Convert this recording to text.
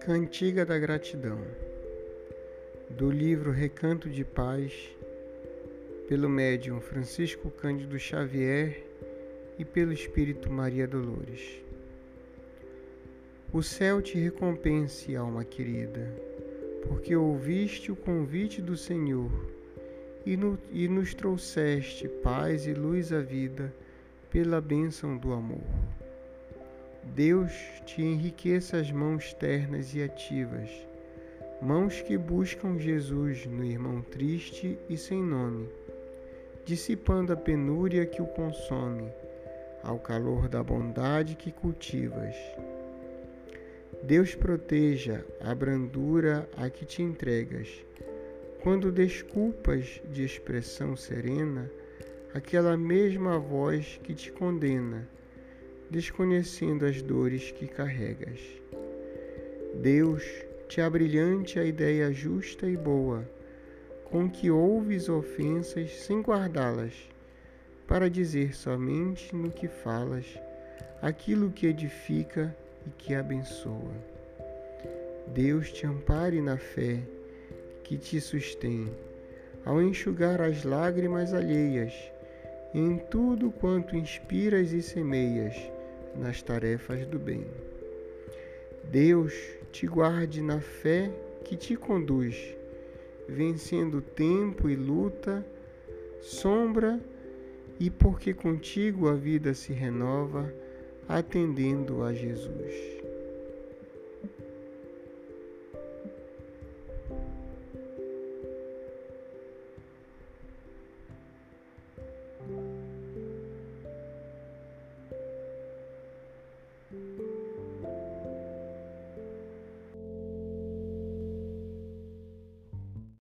Cantiga da Gratidão, do livro Recanto de Paz, pelo médium Francisco Cândido Xavier e pelo Espírito Maria Dolores. O céu te recompense, alma querida, porque ouviste o convite do Senhor e, no, e nos trouxeste paz e luz à vida pela bênção do amor. Deus te enriqueça as mãos ternas e ativas, mãos que buscam Jesus no irmão triste e sem nome, dissipando a penúria que o consome, ao calor da bondade que cultivas. Deus proteja a brandura a que te entregas, quando desculpas de expressão serena aquela mesma voz que te condena desconhecendo as dores que carregas. Deus te abrilhante a ideia justa e boa, com que ouves ofensas sem guardá-las, para dizer somente no que falas aquilo que edifica e que abençoa. Deus te ampare na fé que te sustém, ao enxugar as lágrimas alheias, em tudo quanto inspiras e semeias nas tarefas do bem. Deus te guarde na fé que te conduz, vencendo tempo e luta, sombra, e porque contigo a vida se renova, atendendo a Jesus.